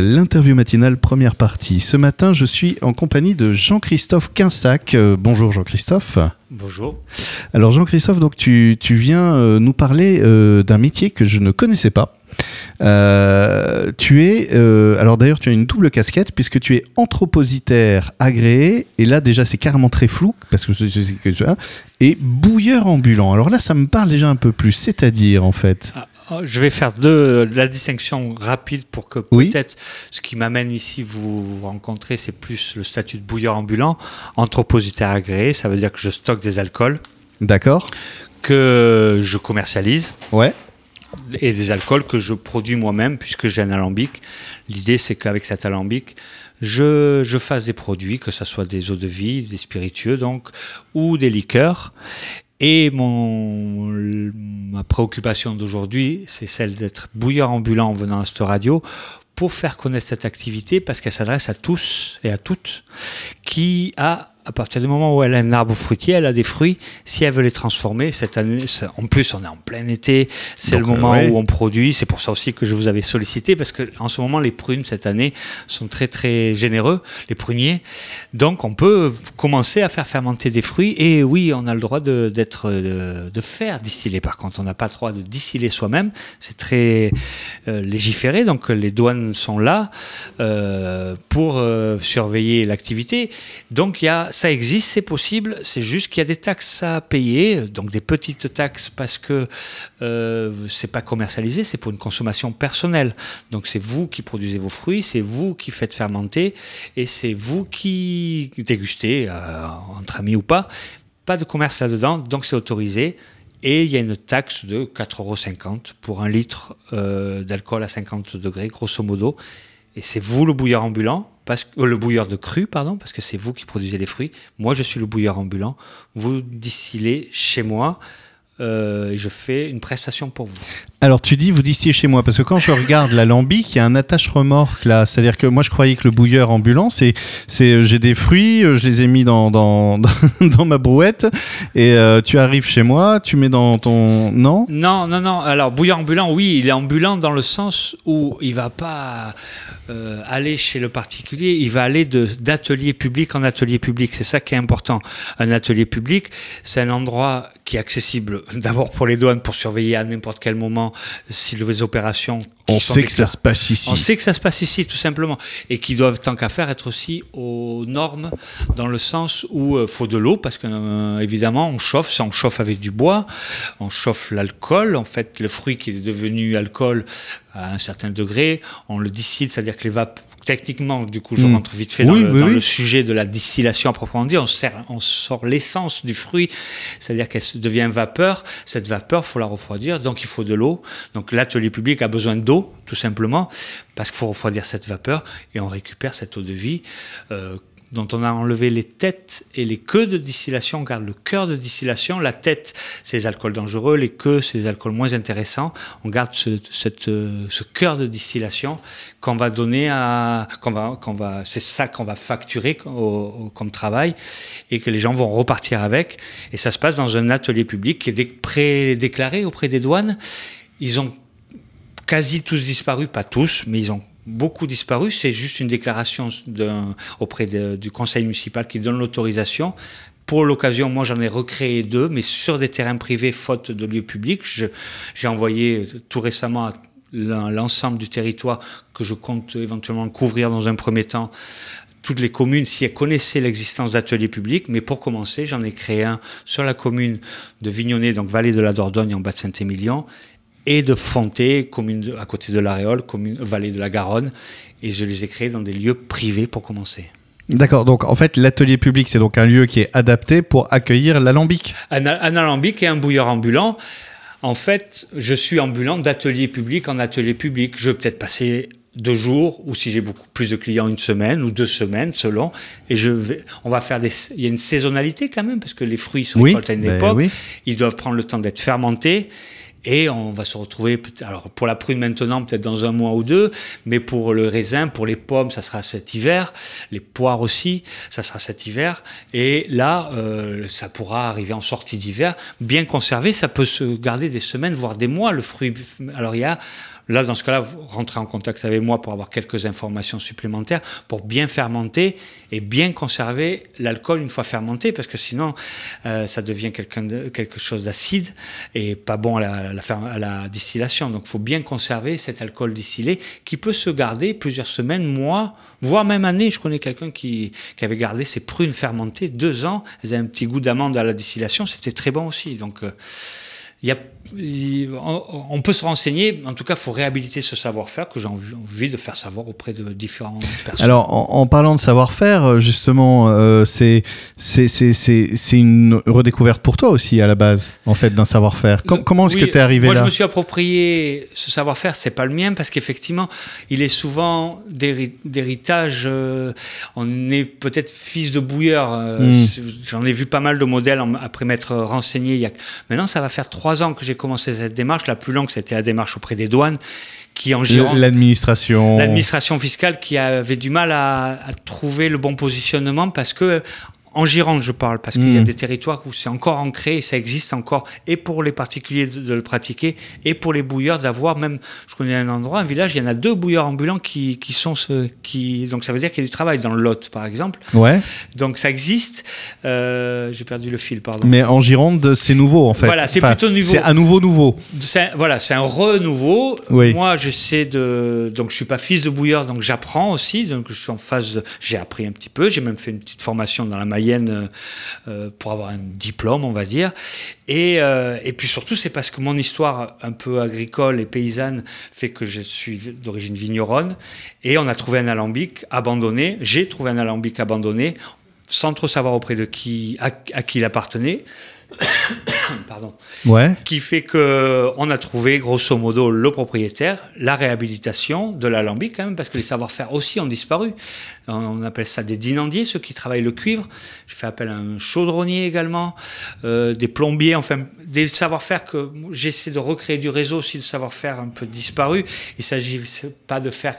l'interview matinale première partie. Ce matin, je suis en compagnie de Jean-Christophe Quinsac. Euh, bonjour Jean-Christophe. Bonjour. Alors Jean-Christophe, donc tu, viens euh, nous parler d'un métier que je ne connaissais pas. tu es, alors d'ailleurs, tu as une double casquette puisque tu es anthropositaire agréé, et là déjà c'est carrément très flou parce que tu as, et bouilleur ambulant. Alors là, ça me parle déjà un peu plus, c'est-à-dire en fait. Ah, je vais faire deux, la distinction rapide pour que peut-être ce qui m'amène ici vous, rencontrer, c'est plus le statut de bouilleur ambulant, anthropositaire agréé, ça veut dire que je stocke des alcools. D'accord. Que je commercialise. Ouais. Et des alcools que je produis moi-même puisque j'ai un alambic. L'idée, c'est qu'avec cet alambic, je, je, fasse des produits, que ce soit des eaux de vie, des spiritueux donc, ou des liqueurs. Et mon, ma préoccupation d'aujourd'hui, c'est celle d'être bouilleur ambulant en venant à cette radio pour faire connaître cette activité parce qu'elle s'adresse à tous et à toutes qui a à partir du moment où elle a un arbre fruitier, elle a des fruits. Si elle veut les transformer, cette année, en plus, on est en plein été, c'est le moment où on produit. C'est pour ça aussi que je vous avais sollicité, parce que en ce moment, les prunes cette année sont très très généreux, les pruniers. Donc, on peut commencer à faire fermenter des fruits. Et oui, on a le droit de, d'être, de, faire distiller. Par contre, on n'a pas le droit de distiller soi-même. C'est très euh, légiféré. Donc, les douanes sont là euh, pour euh, surveiller l'activité. Donc, il y a ça existe, c'est possible, c'est juste qu'il y a des taxes à payer, donc des petites taxes parce que euh, c'est pas commercialisé, c'est pour une consommation personnelle. Donc c'est vous qui produisez vos fruits, c'est vous qui faites fermenter et c'est vous qui dégustez, euh, entre amis ou pas. Pas de commerce là-dedans, donc c'est autorisé. Et il y a une taxe de 4,50 euros pour un litre euh, d'alcool à 50 degrés, grosso modo. Et c'est vous le bouilleur ambulant, euh, le bouilleur de cru, pardon, parce que c'est vous qui produisez les fruits. Moi, je suis le bouilleur ambulant. Vous distillez chez moi. Euh, et je fais une prestation pour vous. Alors tu dis vous distillez chez moi parce que quand je regarde l'alambic, il y a un attache remorque là, c'est-à-dire que moi je croyais que le bouilleur ambulant c'est c'est j'ai des fruits, euh, je les ai mis dans dans, dans ma brouette et euh, tu arrives chez moi, tu mets dans ton non? Non non non. Alors bouilleur ambulant, oui, il est ambulant dans le sens où il va pas euh, aller chez le particulier, il va aller de d'atelier public en atelier public. C'est ça qui est important. Un atelier public, c'est un endroit qui est accessible d'abord pour les douanes pour surveiller à n'importe quel moment si les opérations. On sait que ça se passe ici. On sait que ça se passe ici, tout simplement. Et qui doivent, tant qu'à faire, être aussi aux normes, dans le sens où il euh, faut de l'eau, parce que, euh, évidemment, on chauffe, on chauffe avec du bois, on chauffe l'alcool. En fait, le fruit qui est devenu alcool à un certain degré, on le distille, c'est-à-dire que les vapeurs techniquement, du coup, je hmm. rentre vite fait dans, le, sujet de la distillation à proprement dit. On, on sort l'essence du fruit, c'est-à-dire qu'elle devient vapeur. Cette vapeur, faut la refroidir, donc il faut de l'eau. Donc l'atelier public a besoin d'eau, tout simplement, parce qu'il faut refroidir cette vapeur et on récupère cette eau de vie. Euh, dont on a enlevé les têtes et les queues de distillation. On garde le cœur de distillation. La tête, c'est les alcools dangereux. Les queues, c'est les alcools moins intéressants. On garde ce, cœur de distillation qu'on va donner à, qu'on va, qu'on va, c'est ça qu'on va facturer comme travail et que les gens vont repartir avec. Et ça se passe dans un atelier public qui est pré-déclaré auprès des douanes. Ils ont quasi tous disparu, pas tous, mais ils ont beaucoup disparu. C'est juste une déclaration auprès du conseil municipal qui donne l'autorisation. Pour l'occasion, moi, j'en ai recréé deux, mais sur des terrains privés, faute de lieux publics. J'ai envoyé tout récemment à l'ensemble du territoire que je compte éventuellement couvrir dans un premier temps toutes les communes si elles connaissaient l'existence d'ateliers publics. Mais pour commencer, j'en ai créé un sur la commune de Vignonnet, donc vallée de la Dordogne en bas de Saint-Émilion, et de Fonté, commune à côté de l'Aréole, commune vallée de la Garonne. Et je les ai créés dans des lieux privés pour commencer. D'accord, donc en fait l'atelier public c'est donc un lieu qui est adapté pour accueillir l'alambic. Un, un alambic et un bouilleur ambulant. En fait, je suis ambulant d'atelier public en atelier public. Je vais peut-être passer deux jours ou si j'ai beaucoup plus de clients une semaine ou deux semaines selon et je vais on va faire des il y a une saisonnalité quand même parce que les fruits sont récoltés à une ben époque ils doivent prendre le temps d'être fermentés Et on va se retrouver, alors pour la prune maintenant, peut-être dans un mois ou deux, mais pour le raisin, pour les pommes, ça sera cet hiver, les poires aussi, ça sera cet hiver. Et là, euh, ça pourra arriver en sortie d'hiver, bien conservé, ça peut se garder des semaines, voire des mois, le fruit. Alors il y a Là, dans ce cas-là, rentrez en contact avec moi pour avoir quelques informations supplémentaires, pour bien fermenter et bien conserver l'alcool une fois fermenté, parce que sinon, euh, ça devient de, quelque chose d'acide et pas bon à la, à la distillation. Donc, il faut bien conserver cet alcool distillé qui peut se garder plusieurs semaines, mois, voire même années. Je connais quelqu'un qui, qui, avait gardé ses prunes fermentées deux ans. Elles avaient un petit goût d'amande à la distillation. C'était très bon aussi. Donc, euh, y a on peut se renseigner, en tout cas, il faut réhabiliter ce savoir-faire que j'ai envie de faire savoir auprès de différentes personnes. Alors, en, parlant de savoir-faire, euh, justement, euh, c'est une redécouverte pour toi aussi, à la base, en fait, d'un savoir-faire. comment est-ce que tu es arrivé là Moi, je me suis approprié ce savoir-faire, c'est pas le mien, parce qu'effectivement, il est souvent d'héritage. Euh, on est peut-être fils de bouilleur. Hmm. J'en ai vu pas mal de modèles après m'être renseigné. Il y a... Maintenant, ça va faire trois ans que j'ai commencé cette démarche. La plus longue, c'était la démarche auprès des douanes, qui en gérant l'administration, l'administration fiscale, qui avait du mal à, à, trouver le bon positionnement parce que en Gironde, je parle, parce qu'il y a hmm. des territoires où c'est encore ancré et ça existe encore, et pour les particuliers de, le pratiquer, et pour les bouilleurs d'avoir même, je connais un endroit, un village, il y en a deux bouilleurs ambulants qui, qui sont ceux qui, donc ça veut dire qu'il y a du travail dans le Lot, par exemple. Ouais. Donc ça existe. Euh, J'ai perdu le fil, pardon. Mais en Gironde, c'est nouveau en fait. Voilà, c'est plutôt nouveau. C'est à nouveau nouveau. Voilà, c'est un renouveau. Oui. Moi, j'essaie de, donc je suis pas fils de bouilleur, donc j'apprends aussi, donc je suis en phase, j'ai appris un petit peu, j'ai même fait une petite formation dans la maille euh, euh, pour avoir un diplôme, on va dire. Et, euh, et puis surtout, c'est parce que mon histoire un peu agricole et paysanne fait que je suis d'origine vigneronne. Et on a trouvé un alambic abandonné. J'ai trouvé un alambic abandonné sans trop savoir auprès de qui, à qui il appartenait. Pardon. Ouais. Qui fait que on a trouvé grosso modo le propriétaire, la réhabilitation de l'alambic quand même, parce que les savoir-faire aussi ont disparu. On appelle ça des dinandiers, ceux qui travaillent le cuivre. Je fais appel à un chaudronnier également, euh, des plombiers, enfin des savoir-faire que j'essaie de recréer du réseau aussi de savoir-faire un peu disparu. Il s'agit pas de faire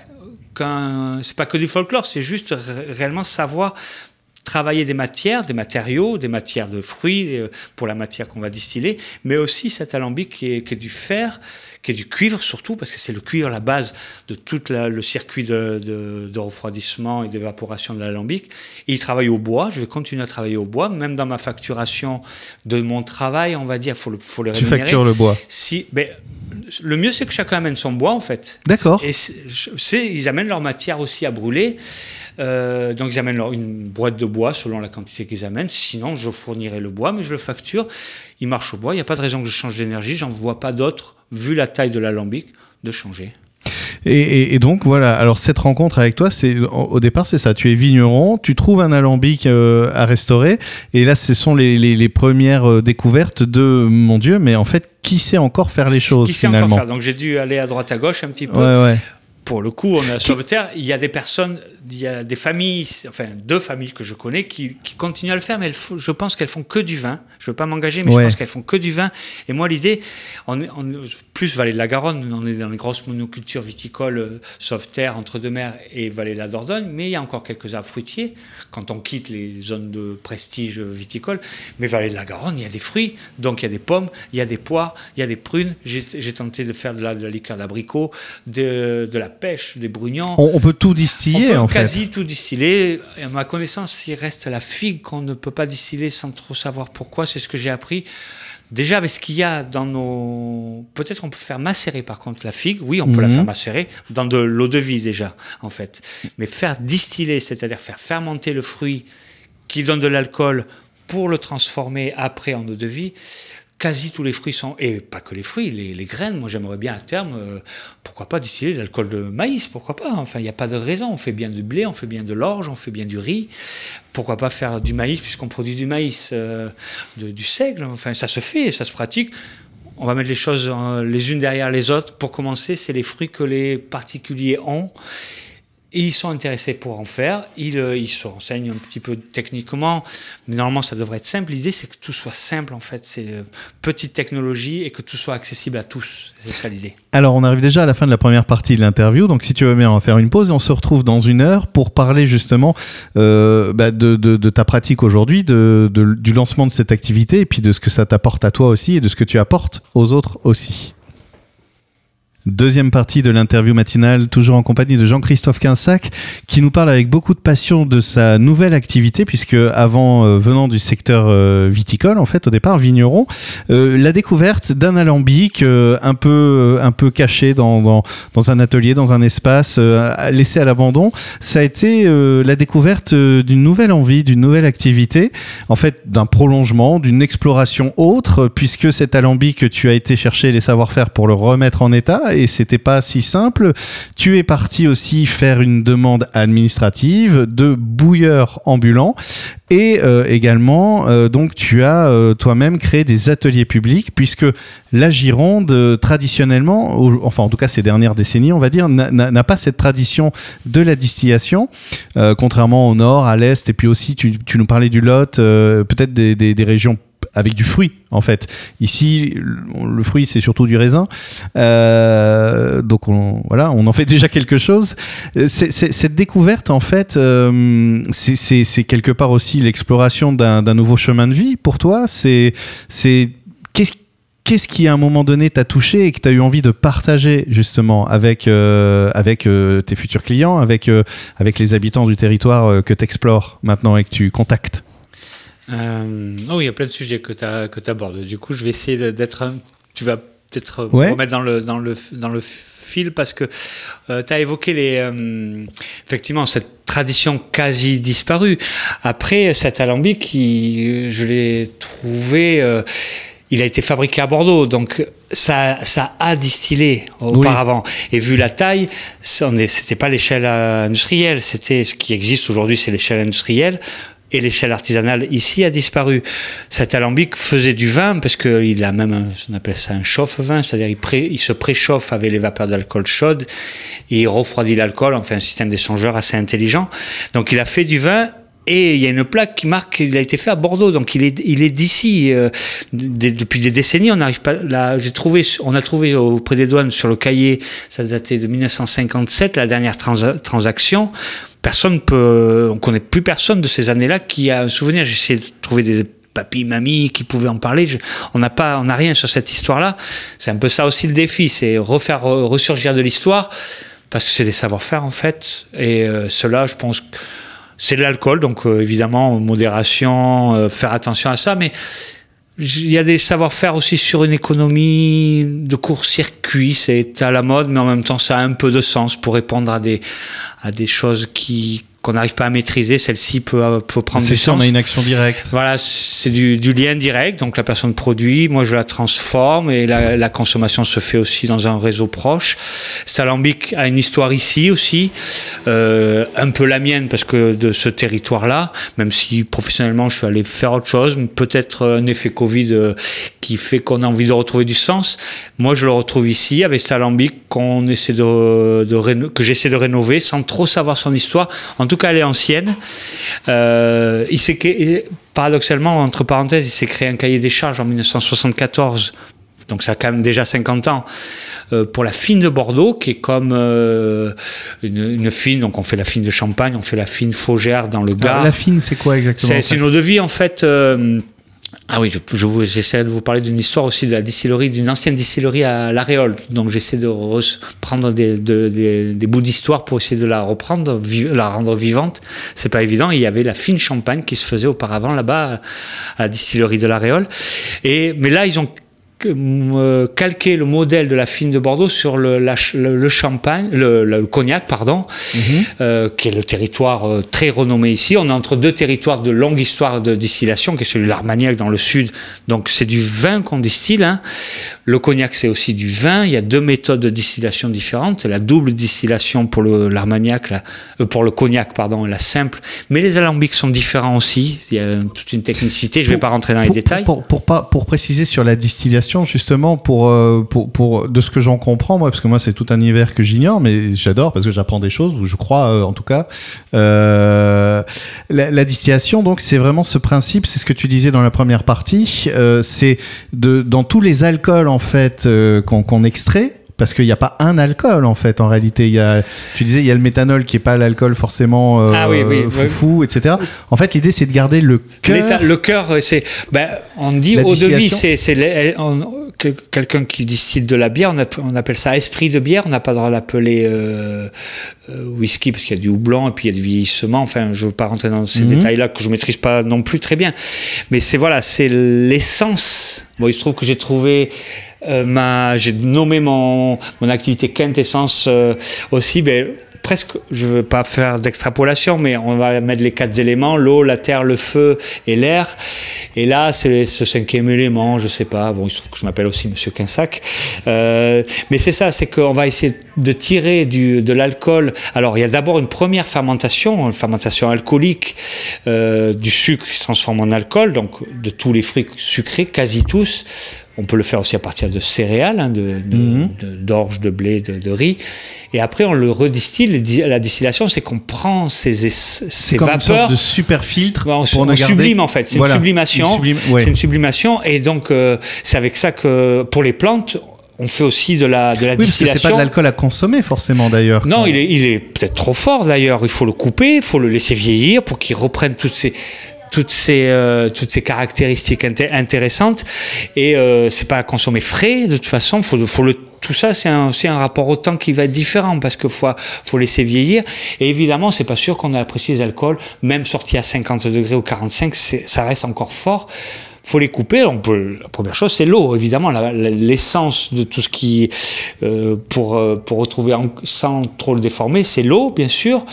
qu'un, c'est pas que du folklore, c'est juste réellement savoir travailler des matières, des matériaux, des matières de fruits euh, pour la matière qu'on va distiller, mais aussi cet alambic qui est, du fer, qui est du cuivre surtout, parce que c'est le cuivre la base de tout le circuit de, refroidissement et d'évaporation de l'alambic. Et il travaille au bois, je vais continuer à travailler au bois, même dans ma facturation de mon travail, on va dire, il faut le, faut le rémunérer. Tu factures le bois si, ben, Le mieux, c'est que chacun amène son bois, en fait. D'accord. Et ils amènent leur matière aussi à brûler. Euh, donc ils amènent une boîte de bois selon la quantité qu'ils amènent. Sinon, je fournirai le bois, mais je le facture. Il marche au bois. Il n'y a pas de raison que je change d'énergie. J'en vois pas d'autre, vu la taille de l'alambic, de changer. Et, donc voilà, alors cette rencontre avec toi, c'est au départ c'est ça, tu es vigneron, tu trouves un alambic euh, à restaurer, et là ce sont les, premières euh, découvertes de mon Dieu, mais en fait qui sait encore faire les choses qui finalement. Sait encore faire? Donc j'ai dû aller à droite à gauche un petit peu. Ouais, ouais pour le coup, on est à Sauveterre. Il y a des personnes, il y a des familles, enfin deux familles que je connais qui, continuent à le faire, mais je pense qu'elles font que du vin. Je veux pas m'engager, mais je pense qu'elles font que du vin. Et moi, l'idée, on, on, plus Vallée de la Garonne, on est dans les grosses monocultures viticoles, euh, Sauveterre, entre deux mers et Vallée de la Dordogne, mais il y a encore quelques arbres fruitiers quand on quitte les zones de prestige viticole. Mais Vallée de la Garonne, il y a des fruits, donc il y a des pommes, il y a des poires, il y a des prunes. J'ai tenté de faire de la, de la liqueur d'abricot, de, de la pêche, des brugnons. On, peut tout distiller, on peut quasi tout distiller. À ma connaissance, il reste la figue qu'on ne peut pas distiller sans trop savoir pourquoi. C'est ce que j'ai appris. Déjà, avec ce qu'il y a dans nos. Peut-être on peut faire macérer par contre la figue. Oui, on peut la mhm. faire macérer dans de l'eau de vie déjà, en fait. Mais faire distiller, c'est-à-dire faire fermenter le fruit qui donne de l'alcool pour le transformer après en eau de vie, quasi tous les fruits sont, et pas que les fruits, les, graines, moi j'aimerais bien à terme, euh, pourquoi pas distiller de l'alcool de maïs, pourquoi pas, enfin il n'y a pas de raison, on fait bien du blé, on fait bien de l'orge, on fait bien du riz, pourquoi pas faire du maïs puisqu'on produit du maïs, euh, du seigle, enfin ça se fait, ça se pratique. On va mettre les choses les unes derrière les autres. Pour commencer, c'est les fruits que les particuliers ont ils sont intéressés pour en faire. Ils, euh, ils se renseignent un petit peu techniquement, mais normalement ça devrait être simple. L'idée c'est que tout soit simple en fait, c'est euh, petite technologie et que tout soit accessible à tous. C'est ça l'idée. Alors on arrive déjà à la fin de la première partie de l'interview, donc si tu veux bien on va faire une pause et on se retrouve dans une heure pour parler justement euh, bah, de, de, de, ta pratique aujourd'hui, de, du lancement de cette activité et puis de ce que ça t'apporte à toi aussi et de ce que tu apportes aux autres aussi. Deuxième partie de l'interview matinale, toujours en compagnie de Jean-Christophe Quinsac, qui nous parle avec beaucoup de passion de sa nouvelle activité, puisque avant, euh, venant du secteur euh, viticole, en fait, au départ, vigneron, euh, la découverte d'un alambic un peu un peu caché dans, dans, un atelier, dans un espace, laissé à l'abandon, ça a été la découverte d'une nouvelle envie, d'une nouvelle activité, en fait, d'un prolongement, d'une exploration autre, puisque cet alambic, tu as été chercher les savoir-faire pour le remettre en état et c'était pas si simple. Tu es parti aussi faire une demande administrative de bouilleur ambulant et euh, également euh, donc tu as euh, toi-même créé des ateliers publics puisque la Gironde traditionnellement, enfin en tout cas ces dernières décennies on va dire, n'a pas cette tradition de la distillation, contrairement au nord, à l'est et puis aussi tu, nous parlais du Lot, peut-être des, régions avec du fruit en fait. Ici, le, fruit c'est surtout du raisin, euh, donc on, voilà, on en fait déjà quelque chose. cette découverte en fait, euh, c'est quelque part aussi l'exploration d'un nouveau chemin de vie pour toi. C'est qu'est-ce Qu'est-ce qui, à un moment donné, t'a touché et que tu as eu envie de partager justement avec, euh, avec tes futurs clients, avec, avec les habitants du territoire que tu explores maintenant et que tu contactes? Euh, oh, il y a plein de sujets que tu abordes. Du coup, je vais essayer d'être. Tu vas peut-être me remettre dans le, dans, le, dans le fil parce que euh, tu as évoqué les, euh, effectivement cette tradition quasi disparue. Après, cet alambic, qui, je l'ai trouvé. il a été fabriqué à Bordeaux, donc ça, ça a distillé auparavant. Et vu la taille, c'était pas l'échelle industrielle, c'était ce qui existe aujourd'hui, c'est l'échelle industrielle et l'échelle artisanale ici a disparu. Cet alambic faisait du vin parce qu'il a même, un, on appelle ça un chauffe-vin, c'est-à-dire il, se préchauffe avec les vapeurs d'alcool chaudes il refroidit l'alcool, on fait un système d'échangeur assez intelligent. Donc il a fait du vin et il y a une plaque qui marque qu'il a été fait à Bordeaux, donc il est, il est d'ici. Euh, depuis des décennies, on n'arrive pas. Là, j'ai trouvé, on a trouvé auprès des douanes sur le cahier, ça datait de 1957, la dernière transaction personne peut, on connaît plus personne de ces années-là qui a un souvenir. J'ai essayé de trouver des papis, mamies qui pouvaient en parler. on n'a pas, on n'a rien sur cette histoire-là. C'est un peu ça aussi le défi, c'est refaire ressurgir de l'histoire parce que c'est des savoir-faire en fait. Et euh, cela, je pense, c'est de l'alcool, donc euh, évidemment modération, euh, faire attention à ça, mais il y a des savoir-faire aussi sur une économie de court-circuit, c'est à la mode, mais en même temps ça a un peu de sens pour répondre à des, à des choses qui, qu'on n'arrive pas à maîtriser, celle-ci peut, peut prendre du sens. on a une action directe. Voilà, c'est du, du, lien direct. Donc la personne produit, moi je la transforme et la, la consommation se fait aussi dans un réseau proche. Stalambic a une histoire ici aussi, euh, un peu la mienne parce que de ce territoire-là, même si professionnellement je suis allé faire autre chose, peut-être un effet Covid euh, qui fait qu'on a envie de retrouver du sens. Moi je le retrouve ici avec Stalambic qu'on essaie de, de que j'essaie de rénover sans trop savoir son histoire. En tout tout cas, elle est ancienne. Euh, il s'est paradoxalement, entre parenthèses, il s'est créé un cahier des charges en 1974 donc ça a quand même déjà 50 ans, euh, pour la fine de Bordeaux, qui est comme euh, une, fine, donc on fait la fine de Champagne, on fait la fine Faugère dans le Gard. la fine, c'est quoi exactement C'est une eau de vie, en fait. Ah oui, je, j'essaie de vous parler d'une histoire aussi de la distillerie, d'une ancienne distillerie à l'Aréole. Donc j'essaie de prendre des, des, bouts d'histoire pour essayer de la reprendre, la rendre vivante. C'est pas évident. Il y avait la fine champagne qui se faisait auparavant là-bas à la distillerie de l'Aréole. Et mais là ils ont calquer le modèle de la fine de Bordeaux sur le, le, champagne, le, cognac, pardon, mhm. euh, qui est le territoire euh, très renommé ici. On est entre deux territoires de longue histoire de distillation, qui est celui de l'Armagnac dans le sud. Donc c'est du vin qu'on distille. Hein. Le cognac, c'est aussi du vin. Il y a deux méthodes de distillation différentes. La double distillation pour l'Armagnac, pour le cognac, pardon, la simple. Mais les alambics sont différents aussi. Il y a toute une technicité. Je ne vais pas rentrer dans les détails. Pour, pour, pour, pour préciser sur la distillation justement pour, euh, pour, pour de ce que j'en comprends moi parce que moi c'est tout un univers que j'ignore mais j'adore parce que j'apprends des choses ou je crois euh, en tout cas euh, la, la distillation donc c'est vraiment ce principe c'est ce que tu disais dans la première partie euh, c'est de dans tous les alcools en fait euh, qu'on qu'on extrait parce qu'il n'y a pas un alcool en fait en réalité il y a tu disais il y a le méthanol qui est pas l'alcool forcément euh, Ah oui, oui, foufou etc en fait l'idée c'est de garder le cœur Le cœur, euh, c'est. Ben, on dit eau de vie, c'est que- quelqu'un qui distille de la bière, on, app- on appelle ça esprit de bière, on n'a pas le droit de l'appeler euh, euh, whisky parce qu'il y a du houblon et puis il y a du vieillissement. Enfin, je ne veux pas rentrer dans ces Mhm. détails-là que je maîtrise pas non plus très bien. Mais c'est voilà, c'est l'essence. Bon, il se trouve que j'ai trouvé. Euh, j'ai nommé mon, mon activité quintessence euh, aussi, ben, presque, je veux pas faire d'extrapolation, mais on va mettre les quatre éléments, l'eau, la terre, le feu et l'air. Et là, c'est ce cinquième élément, je sais pas, bon, il se trouve que je m'appelle aussi Monsieur Quinsac. Euh, mais c'est ça, c'est qu'on va essayer de tirer du, de l'alcool. Alors, il y a d'abord une première fermentation, une fermentation alcoolique euh, du sucre qui se transforme en alcool, donc de tous les fruits sucrés, quasi tous. On peut le faire aussi à partir de céréales, hein, de, de- Mhm. de- d'orge, de, blé, de, de riz. Et après, on le redistille. Le di- La distillation, c'est qu'on prend ces, es- ces comme une sorte vapeurs. de super filtre on, pour on ne garder- sublime en fait, c'est Voilà, une sublimation. une sublime- ouais. C'est une sublimation et donc euh, c'est avec ça que pour les plantes, on fait aussi de la de la Oui, que c'est distillation. pas de l'alcool à consommer forcément d'ailleurs. Non, il est, il est peut-être trop fort d'ailleurs. Il faut le couper, il faut le laisser vieillir pour qu'il reprenne toutes ces toutes ces euh, toutes ces caractéristiques inté- intéressantes et euh, c'est pas à consommer frais de toute façon faut faut le tout ça c'est un c'est un rapport au temps qui va être différent parce que faut faut laisser vieillir et évidemment c'est pas sûr qu'on apprécie les alcools même sortis à 50 degrés ou 45 c'est- ça reste encore fort faut les couper. On peut, la première chose, c'est l'eau, évidemment, l'essence de tout ce qui, euh, pour, euh, pour retrouver sans trop le déformer, c'est l'eau, bien sûr.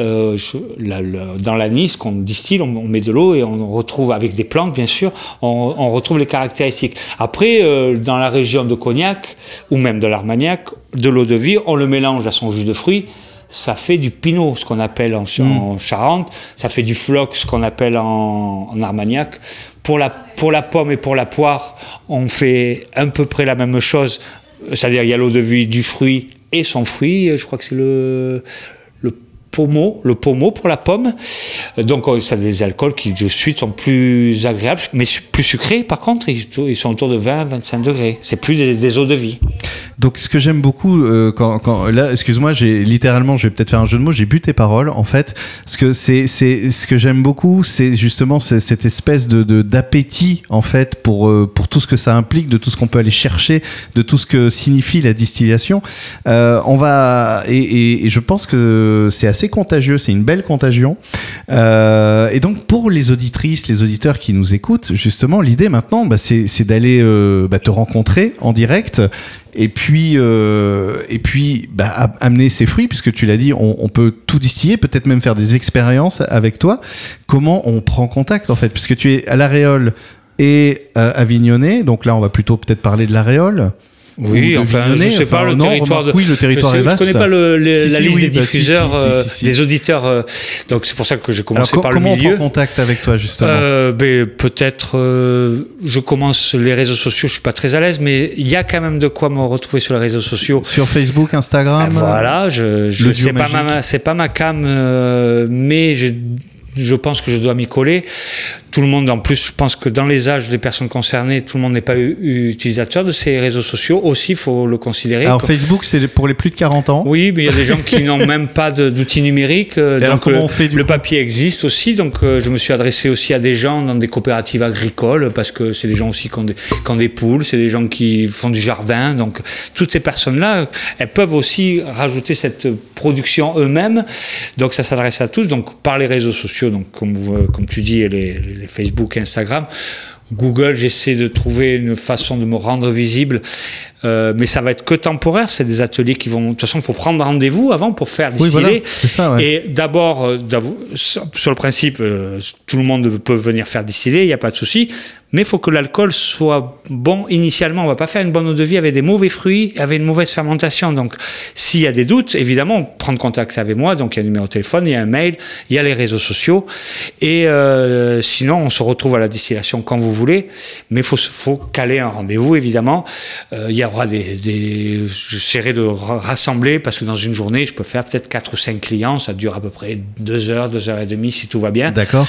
Euh, la- la- dans l'anis qu'on distille, on, met de l'eau et on retrouve avec des plantes, bien sûr, on, on retrouve les caractéristiques. Après, euh, dans la région de Cognac ou même de l'Armagnac, de l'eau de vie, on le mélange à son jus de fruits. Ça fait du pinot, ce qu'on appelle en, en Charente. Ça fait du floc, ce qu'on appelle en, en Armagnac. Pour la, pour la pomme et pour la poire, on fait à peu près la même chose. C'est-à-dire, il y a l'eau de vie du fruit et son fruit. Je crois que c'est le pommeau, le pommeau pour la pomme. Donc, euh, ça a des alcools qui, de suite, sont plus agréables, mais plus sucrés, par contre. Ils, sont autour de 20-25 degrés. C'est plus des, eaux de vie. Donc ce que j'aime beaucoup euh, là, excuse-moi, j'ai littéralement, je vais peut-être faire un jeu de mots, j'ai bu tes paroles en fait, parce que c'est ce que j'aime beaucoup, c'est justement cette espèce de d'appétit en fait pour euh, pour tout ce que ça implique, de tout ce qu'on peut aller chercher, de tout ce que signifie la distillation. Euh, on va et je pense que c'est assez contagieux, c'est une belle contagion. Euh, et donc pour les auditrices, les auditeurs qui nous écoutent, justement, l'idée maintenant, bah, c'est d'aller euh, bah, te rencontrer en direct et puis euh, et puis bah, amener ses fruits puisque tu l'as dit on, on peut tout distiller peut-être même faire des expériences avec toi. Comment on prend contact en fait? Puisque tu es à l'aréole et euh, avignonné donc là on va plutôt peut-être parler de l'aréole Oui, enfin, je sais pas le non, territoire. remarque, de- oui, le territoire je, sais- est vaste. je connais pas le, les- Si, la si, liste oui, des bah, diffuseurs, si, euh, des auditeurs. euh, donc c'est pour ça que j'ai commencé co- par le comment on prend milieu. contact avec toi justement? Euh, ben, peut-être, euh, je commence les réseaux sociaux. Je suis pas très à l'aise, mais il y a quand même de quoi me retrouver sur les réseaux sociaux. sur Facebook Instagram Ah, Voilà, je, je c'est pas ma, pas ma cam, mais je, je pense que je dois m'y coller. Tout le monde, en plus, je pense que dans les âges des personnes concernées, tout le monde n'est pas utilisateur de ces réseaux sociaux. Aussi, il faut le considérer. alors Facebook c'est pour les plus de 40 ans oui, mais il y a des gens qui n'ont même pas d'outils numériques. euh, alors, comment le, on fait, du le papier existe aussi. Donc euh, je me suis adressé aussi à des gens dans des coopératives agricoles parce que c'est des gens aussi qui ont des, qui ont des poules, c'est des gens qui font du jardin. Donc toutes ces personnes-là, elles peuvent aussi rajouter cette production eux-mêmes. Donc ça s'adresse à tous. Donc par les réseaux sociaux, donc comme, vous- comme tu dis, les, les Facebook, Instagram. Google, j'essaie de trouver une façon de me rendre visible Euh, mais ça va être que temporaire. C'est des ateliers qui vont. De toute façon, il faut prendre rendez-vous avant pour faire Oui, distiller. voilà, c'est ça, ouais. Et d'abord, euh, sur le principe, euh, tout le monde peut venir faire distiller, il n'y a pas de souci. Mais il faut que l'alcool soit bon initialement. On va pas faire une bonne eau de vie avec des mauvais fruits, avec une mauvaise fermentation. Donc, s'il y a des doutes, évidemment, prendre contact avec moi. Donc, il y a un numéro de téléphone, il y a un mail, il y a les réseaux sociaux. Et sinon, on se retrouve à la distillation quand vous voulez. Mais il faut, faut caler un rendez-vous, évidemment. Il y aura des, des... J'essaierai de ra- rassembler parce que dans une journée, je peux faire peut-être 4 ou 5 clients. Ça dure à peu près 2 heures, 2 heures et demie si tout va bien. D'accord.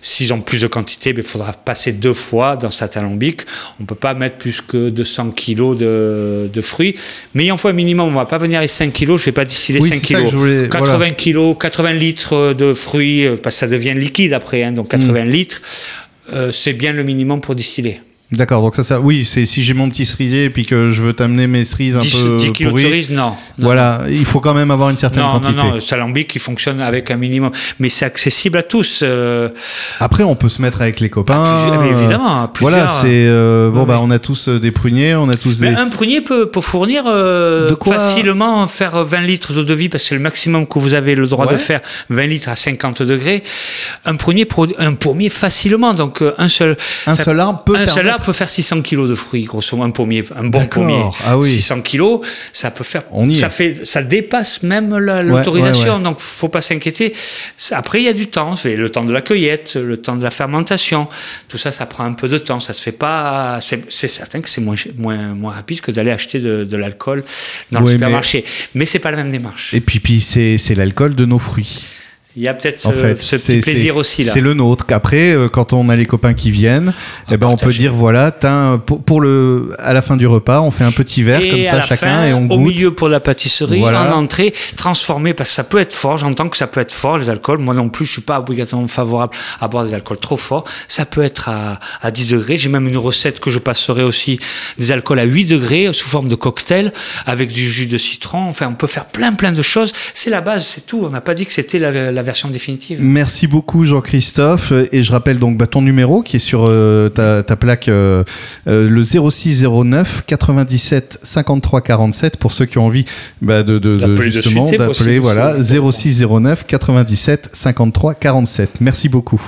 S'ils ont plus de quantité, ben, il faudra passer deux fois dans cet alambic. On peut pas mettre plus que 200 kilos de, de fruits. Mais il en faut un minimum. On va pas venir avec 5 kilos. Je vais pas distiller Oui, 5 c'est ça que kilos. je voulais- 80 voilà. kilos, 80 litres de fruits, euh, parce que ça devient liquide après. hein, donc 80 Mm. litres, euh, c'est bien le minimum pour distiller. D'accord, donc ça, ça, oui, c'est si j'ai mon petit cerisier et puis que je veux t'amener mes cerises un 10, peu 10 kilos pourries, de cerises, non. Non, voilà, il faut quand même avoir une certaine Non, non, quantité. non, c'est alambic qui fonctionne avec un minimum. Mais c'est accessible à tous. euh, Après, on peut se mettre avec les copains. plusieurs- mais euh, évidemment, à Voilà, c'est euh, bon Oui, bah oui. on a tous euh, des pruniers, on a tous Mais des. un prunier peut, peut fournir euh, De quoi facilement faire 20 litres d'eau de vie parce que c'est le maximum que vous avez le droit Ouais. de faire 20 litres à 50 degrés. Un prunier, un pommier facilement. Donc euh, un seul, Un ça- seul arbre peut un seul arbre peut faire 600 kilos de fruits, grosso modo, un pommier, un bon pommier. Ah oui. 600 kilos, ça peut faire, On y ça est. fait, ça dépasse même la- l'autorisation. ouais, ouais. Donc faut pas s'inquiéter. Après il y a du temps, le temps de la cueillette, le temps de la fermentation. Tout ça, ça prend un peu de temps. Ça se fait pas. C'est certain que c'est moins, moins, moins rapide que d'aller acheter de, de l'alcool dans le mais- supermarché. Mais, c'est pas la même démarche. Et puis puis c'est l'alcool de nos fruits. Il y a peut-être ce, En fait, ce c'est- petit plaisir aussi là. C'est le nôtre. Qu'après, euh, quand on a les copains qui viennent, eh ben on peut dire voilà, t'as un- pour, pour le à la fin du repas, on fait un petit verre et comme ça chacun fin, et on au goûte. milieu pour la pâtisserie, Voilà. en entrée, transformé parce que ça peut être fort. J'entends que ça peut être fort les alcools. Moi non plus, je suis pas obligatoirement favorable à boire des alcools trop forts. Ça peut être à, à 10 degrés. J'ai même une recette que je passerai aussi des alcools à 8 degrés sous forme de cocktail avec du jus de citron. Enfin, on peut faire plein plein de choses. C'est la base, c'est tout. On n'a pas dit que c'était la, la version définitive. Merci beaucoup Jean-Christophe et je rappelle donc bah, ton numéro qui est sur euh, ta, ta plaque euh, euh, le 0609 97 53 47 pour ceux qui ont envie bah, de, de, de justement d'appeler voilà c'est- 0609 97 53 47. Merci beaucoup.